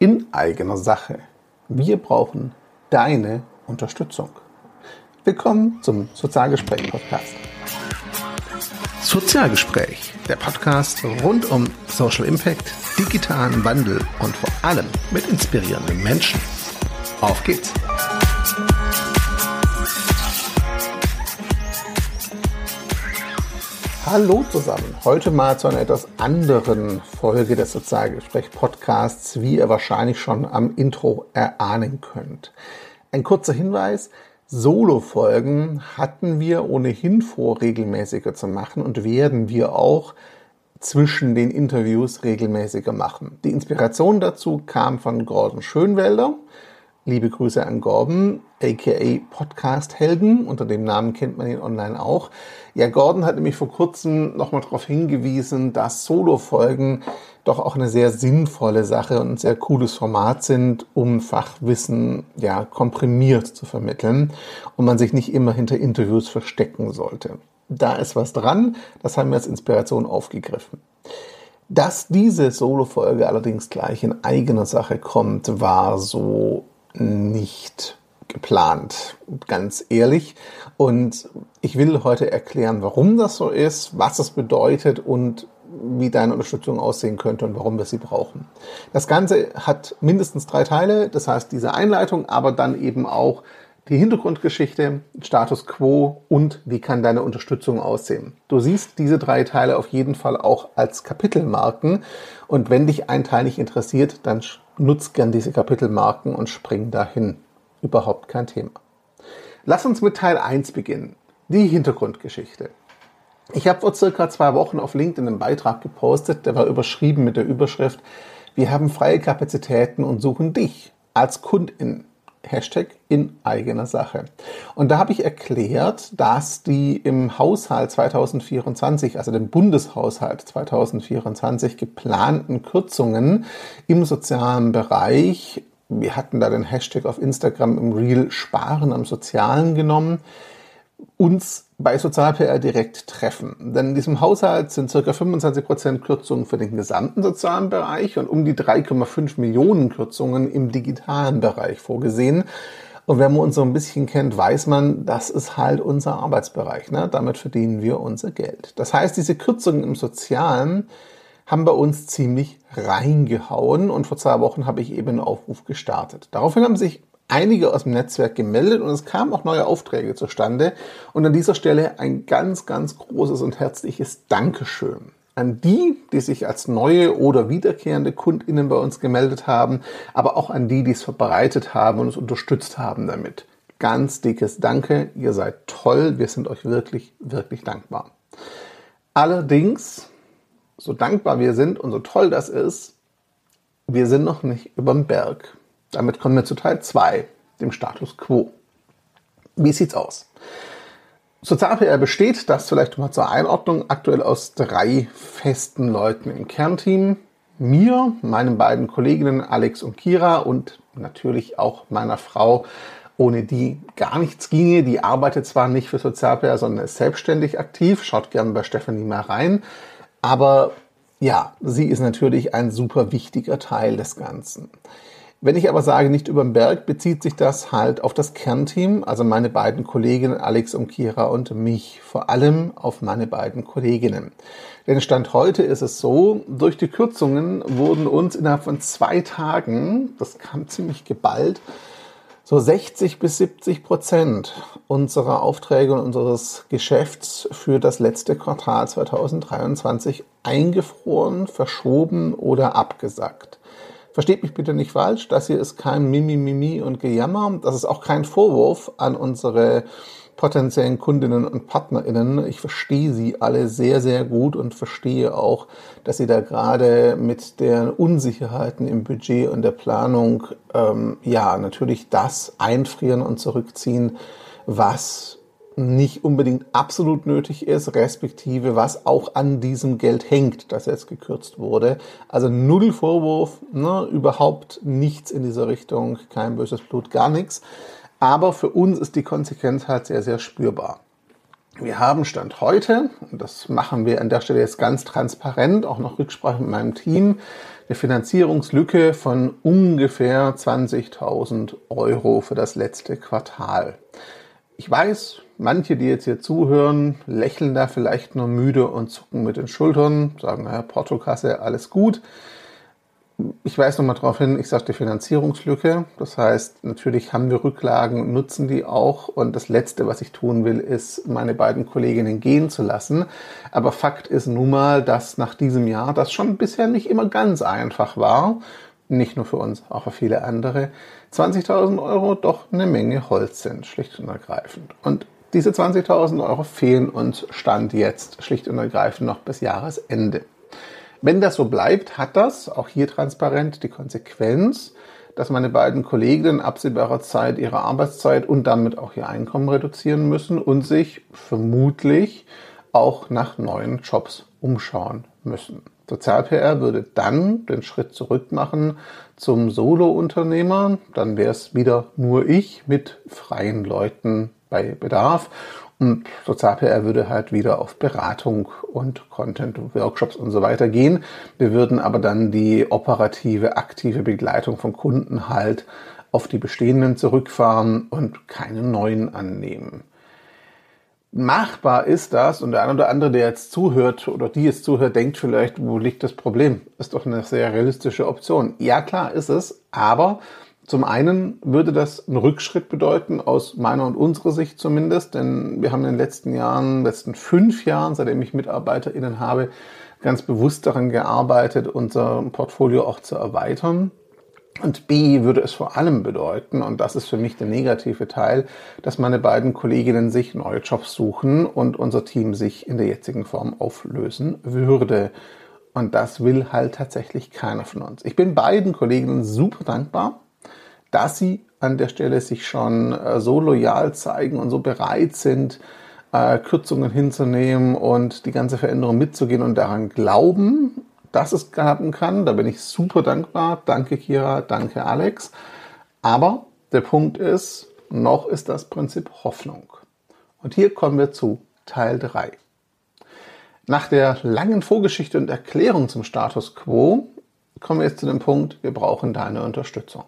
in eigener Sache. Wir brauchen deine Unterstützung. Willkommen zum Sozialgespräch-Podcast. Sozialgespräch, der Podcast rund um Social Impact, digitalen Wandel und vor allem mit inspirierenden Menschen. Auf geht's! Hallo zusammen. Heute mal zu einer etwas anderen Folge des Sozialgespräch-Podcasts, wie ihr wahrscheinlich schon am Intro erahnen könnt. Ein kurzer Hinweis. Solo-Folgen hatten wir ohnehin vor, regelmäßiger zu machen und werden wir auch zwischen den Interviews regelmäßiger machen. Die Inspiration dazu kam von Gordon Schönwelder. Liebe Grüße an Gordon, aka Podcast Helden. Unter dem Namen kennt man ihn online auch. Ja, Gordon hat nämlich vor kurzem nochmal darauf hingewiesen, dass Solo-Folgen doch auch eine sehr sinnvolle Sache und ein sehr cooles Format sind, um Fachwissen ja komprimiert zu vermitteln und man sich nicht immer hinter Interviews verstecken sollte. Da ist was dran, das haben wir als Inspiration aufgegriffen. Dass diese Solo-Folge allerdings gleich in eigener Sache kommt, war so nicht geplant, ganz ehrlich. Und ich will heute erklären, warum das so ist, was es bedeutet und wie deine Unterstützung aussehen könnte und warum wir sie brauchen. Das Ganze hat mindestens drei Teile, das heißt diese Einleitung, aber dann eben auch die Hintergrundgeschichte, Status quo und wie kann deine Unterstützung aussehen. Du siehst diese drei Teile auf jeden Fall auch als Kapitelmarken und wenn dich ein Teil nicht interessiert, dann nutz gern diese Kapitelmarken und spring dahin. Überhaupt kein Thema. Lass uns mit Teil 1 beginnen. Die Hintergrundgeschichte. Ich habe vor circa zwei Wochen auf LinkedIn einen Beitrag gepostet, der war überschrieben mit der Überschrift Wir haben freie Kapazitäten und suchen dich als Kundin. Hashtag in eigener Sache. Und da habe ich erklärt, dass die im Haushalt 2024, also dem Bundeshaushalt 2024 geplanten Kürzungen im sozialen Bereich, wir hatten da den Hashtag auf Instagram im Real Sparen am Sozialen genommen, uns bei Sozial-PR direkt treffen. Denn in diesem Haushalt sind ca. 25% Kürzungen für den gesamten sozialen Bereich und um die 3,5 Millionen Kürzungen im digitalen Bereich vorgesehen. Und wenn man uns so ein bisschen kennt, weiß man, das ist halt unser Arbeitsbereich. Ne? Damit verdienen wir unser Geld. Das heißt, diese Kürzungen im Sozialen haben bei uns ziemlich reingehauen und vor zwei Wochen habe ich eben einen Aufruf gestartet. Daraufhin haben sich einige aus dem Netzwerk gemeldet und es kamen auch neue Aufträge zustande. Und an dieser Stelle ein ganz, ganz großes und herzliches Dankeschön an die, die sich als neue oder wiederkehrende KundInnen bei uns gemeldet haben, aber auch an die, die es verbreitet haben und es unterstützt haben damit. Ganz dickes Danke, ihr seid toll, wir sind euch wirklich, wirklich dankbar. Allerdings, so dankbar wir sind und so toll das ist, wir sind noch nicht überm Berg. Damit kommen wir zu Teil 2, dem Status Quo. Wie sieht's aus? Sozial-PR besteht, das vielleicht mal zur Einordnung, aktuell aus drei festen Leuten im Kernteam. Mir, meinen beiden Kolleginnen Alex und Kira und natürlich auch meiner Frau, ohne die gar nichts ginge. Die arbeitet zwar nicht für Sozial-PR, sondern ist selbstständig aktiv. Schaut gerne bei Stephanie mal rein. Aber ja, sie ist natürlich ein super wichtiger Teil des Ganzen. Wenn ich aber sage, nicht über den Berg, bezieht sich das halt auf das Kernteam, also meine beiden Kolleginnen Alex und Kira und mich, vor allem auf meine beiden Kolleginnen. Denn Stand heute ist es so, durch die Kürzungen wurden uns innerhalb von zwei Tagen, das kam ziemlich geballt, so 60 bis 70 Prozent unserer Aufträge und unseres Geschäfts für das letzte Quartal 2023 eingefroren, verschoben oder abgesagt. Versteht mich bitte nicht falsch, das hier ist kein Mimi, Mimi und Gejammer. Das ist auch kein Vorwurf an unsere potenziellen Kundinnen und PartnerInnen. Ich verstehe sie alle sehr, sehr gut und verstehe auch, dass sie da gerade mit den Unsicherheiten im Budget und der Planung ähm, ja natürlich das einfrieren und zurückziehen, was nicht unbedingt absolut nötig ist, respektive was auch an diesem Geld hängt, das jetzt gekürzt wurde. Also null Vorwurf, ne, überhaupt nichts in dieser Richtung, kein böses Blut, gar nichts. Aber für uns ist die Konsequenz halt sehr, sehr spürbar. Wir haben Stand heute, und das machen wir an der Stelle jetzt ganz transparent, auch noch Rücksprache mit meinem Team, eine Finanzierungslücke von ungefähr 20.000 Euro für das letzte Quartal. Ich weiß, manche, die jetzt hier zuhören, lächeln da vielleicht nur müde und zucken mit den Schultern, sagen, naja, Portokasse, alles gut ich weise nochmal darauf hin, ich sagte Finanzierungslücke. Das heißt, natürlich haben wir Rücklagen nutzen die auch. Und das Letzte, was ich tun will, ist, meine beiden Kolleginnen gehen zu lassen. Aber Fakt ist nun mal, dass nach diesem Jahr das schon bisher nicht immer ganz einfach war. Nicht nur für uns, auch für viele andere. 20.000 Euro doch eine Menge Holz sind, schlicht und ergreifend. Und diese 20.000 Euro fehlen uns Stand jetzt schlicht und ergreifend noch bis Jahresende. Wenn das so bleibt, hat das, auch hier transparent, die Konsequenz, dass meine beiden Kolleginnen absehbarer Zeit ihre Arbeitszeit und damit auch ihr Einkommen reduzieren müssen und sich vermutlich auch nach neuen Jobs umschauen müssen. Sozial-PR würde dann den Schritt zurück machen zum Solo-Unternehmer. Dann wäre es wieder nur ich mit freien Leuten bei Bedarf. Und Sozial-PR würde halt wieder auf Beratung und Content, Workshops und so weiter gehen. Wir würden aber dann die operative, aktive Begleitung von Kunden halt auf die bestehenden zurückfahren und keine neuen annehmen. Machbar ist das und der eine oder andere, der jetzt zuhört oder die jetzt zuhört, denkt vielleicht, wo liegt das Problem? Ist doch eine sehr realistische Option. Ja, klar ist es, aber zum einen würde das einen Rückschritt bedeuten, aus meiner und unserer Sicht zumindest, denn wir haben in den letzten Jahren, letzten fünf Jahren, seitdem ich MitarbeiterInnen habe, ganz bewusst daran gearbeitet, unser Portfolio auch zu erweitern. Und B würde es vor allem bedeuten, und das ist für mich der negative Teil, dass meine beiden Kolleginnen sich neue Jobs suchen und unser Team sich in der jetzigen Form auflösen würde. Und das will halt tatsächlich keiner von uns. Ich bin beiden Kolleginnen super dankbar, dass sie an der Stelle sich schon äh, so loyal zeigen und so bereit sind, äh, Kürzungen hinzunehmen und die ganze Veränderung mitzugehen und daran glauben, dass es klappen kann. Da bin ich super dankbar. Danke Kira, danke Alex. Aber der Punkt ist, noch ist das Prinzip Hoffnung. Und hier kommen wir zu Teil 3. Nach der langen Vorgeschichte und Erklärung zum Status quo kommen wir jetzt zu dem Punkt, wir brauchen deine Unterstützung.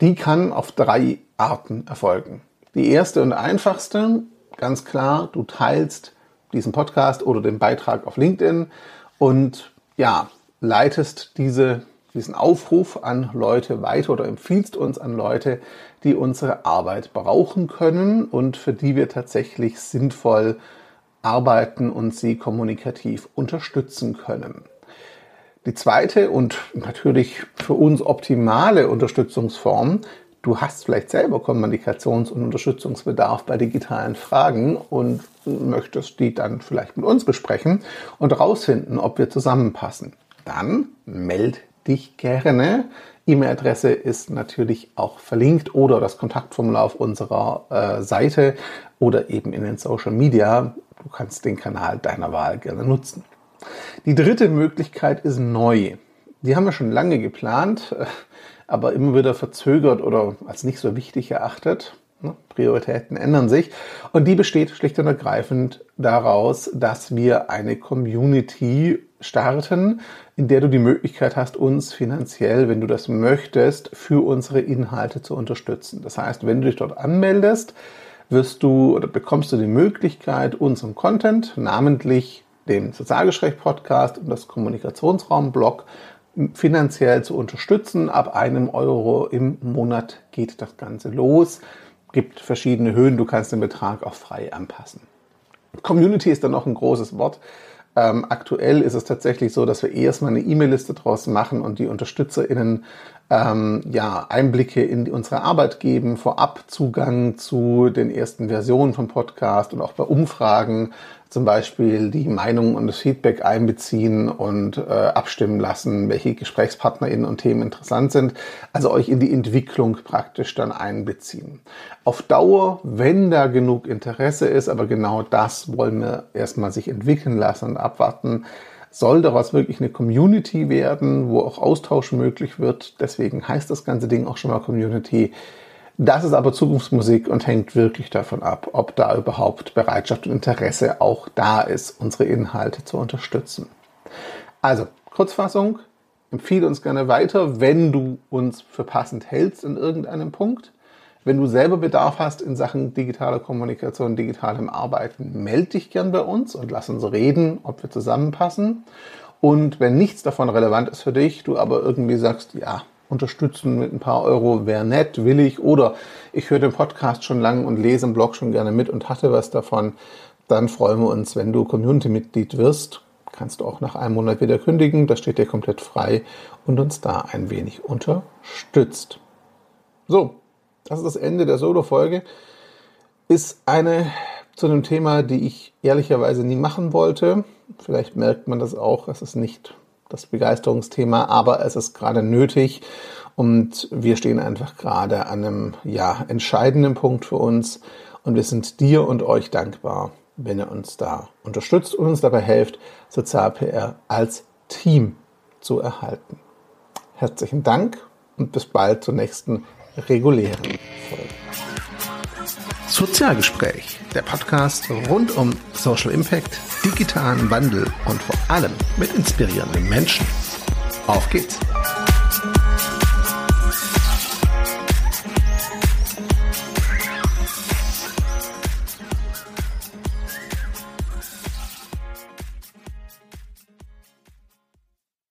Die kann auf drei Arten erfolgen. Die erste und einfachste, ganz klar, du teilst diesen Podcast oder den Beitrag auf LinkedIn und ja, leitest diese, diesen Aufruf an Leute weiter oder empfiehlst uns an Leute, die unsere Arbeit brauchen können und für die wir tatsächlich sinnvoll arbeiten und sie kommunikativ unterstützen können. Die zweite und natürlich für uns optimale Unterstützungsform, du hast vielleicht selber Kommunikations- und Unterstützungsbedarf bei digitalen Fragen und möchtest die dann vielleicht mit uns besprechen und herausfinden, ob wir zusammenpassen. Dann meld dich gerne. E-Mail-Adresse ist natürlich auch verlinkt oder das Kontaktformular auf unserer äh, Seite oder eben in den Social Media. Du kannst den Kanal deiner Wahl gerne nutzen. Die dritte Möglichkeit ist neu. Die haben wir schon lange geplant, äh, aber immer wieder verzögert oder als nicht so wichtig erachtet. Ne, Prioritäten ändern sich. Und die besteht schlicht und ergreifend daraus, dass wir eine Community starten, in der du die Möglichkeit hast, uns finanziell, wenn du das möchtest, für unsere Inhalte zu unterstützen. Das heißt, wenn du dich dort anmeldest, wirst du oder bekommst du die Möglichkeit, unseren Content, namentlich den Sozialgespräch-Podcast und das Kommunikationsraum-Blog finanziell zu unterstützen. Ab einem Euro im Monat geht das Ganze los. Gibt verschiedene Höhen, du kannst den Betrag auch frei anpassen. Community ist dann noch ein großes Wort. Ähm, aktuell ist es tatsächlich so, dass wir erstmal eine E-Mail-Liste draus machen und die UnterstützerInnen ähm, ja, Einblicke in unsere Arbeit geben, vorab Zugang zu den ersten Versionen vom Podcast und auch bei Umfragen zum Beispiel die Meinung und das Feedback einbeziehen und äh, abstimmen lassen, welche GesprächspartnerInnen und Themen interessant sind. Also euch in die Entwicklung praktisch dann einbeziehen. Auf Dauer, wenn da genug Interesse ist, aber genau das wollen wir erstmal sich entwickeln lassen und abwarten, soll daraus wirklich eine Community werden, wo auch Austausch möglich wird. Deswegen heißt das ganze Ding auch schon mal Community. Das ist aber Zukunftsmusik und hängt wirklich davon ab, ob da überhaupt Bereitschaft und Interesse auch da ist, unsere Inhalte zu unterstützen. Also, Kurzfassung, Empfehle uns gerne weiter, wenn du uns für passend hältst in irgendeinem Punkt. Wenn du selber Bedarf hast in Sachen digitaler Kommunikation, digitalem Arbeiten, melde dich gern bei uns und lass uns reden, ob wir zusammenpassen. Und wenn nichts davon relevant ist für dich, du aber irgendwie sagst, ja, unterstützen mit ein paar Euro wäre nett, will ich, oder ich höre den Podcast schon lange und lese im Blog schon gerne mit und hatte was davon, dann freuen wir uns, wenn du Community-Mitglied wirst. Kannst du auch nach einem Monat wieder kündigen, das steht dir komplett frei und uns da ein wenig unterstützt. So, das ist das Ende der Solo-Folge. Ist eine zu einem Thema, die ich ehrlicherweise nie machen wollte. Vielleicht merkt man das auch. Es ist nicht das Begeisterungsthema, aber es ist gerade nötig. Und wir stehen einfach gerade an einem, ja, entscheidenden Punkt für uns. Und wir sind dir und euch dankbar, wenn ihr uns da unterstützt und uns dabei helft, Sozial-PR als Team zu erhalten. Herzlichen Dank und bis bald zur nächsten regulären Folge. Sozialgespräch, der Podcast rund um Social Impact, digitalen Wandel und vor allem mit inspirierenden Menschen. Auf geht's!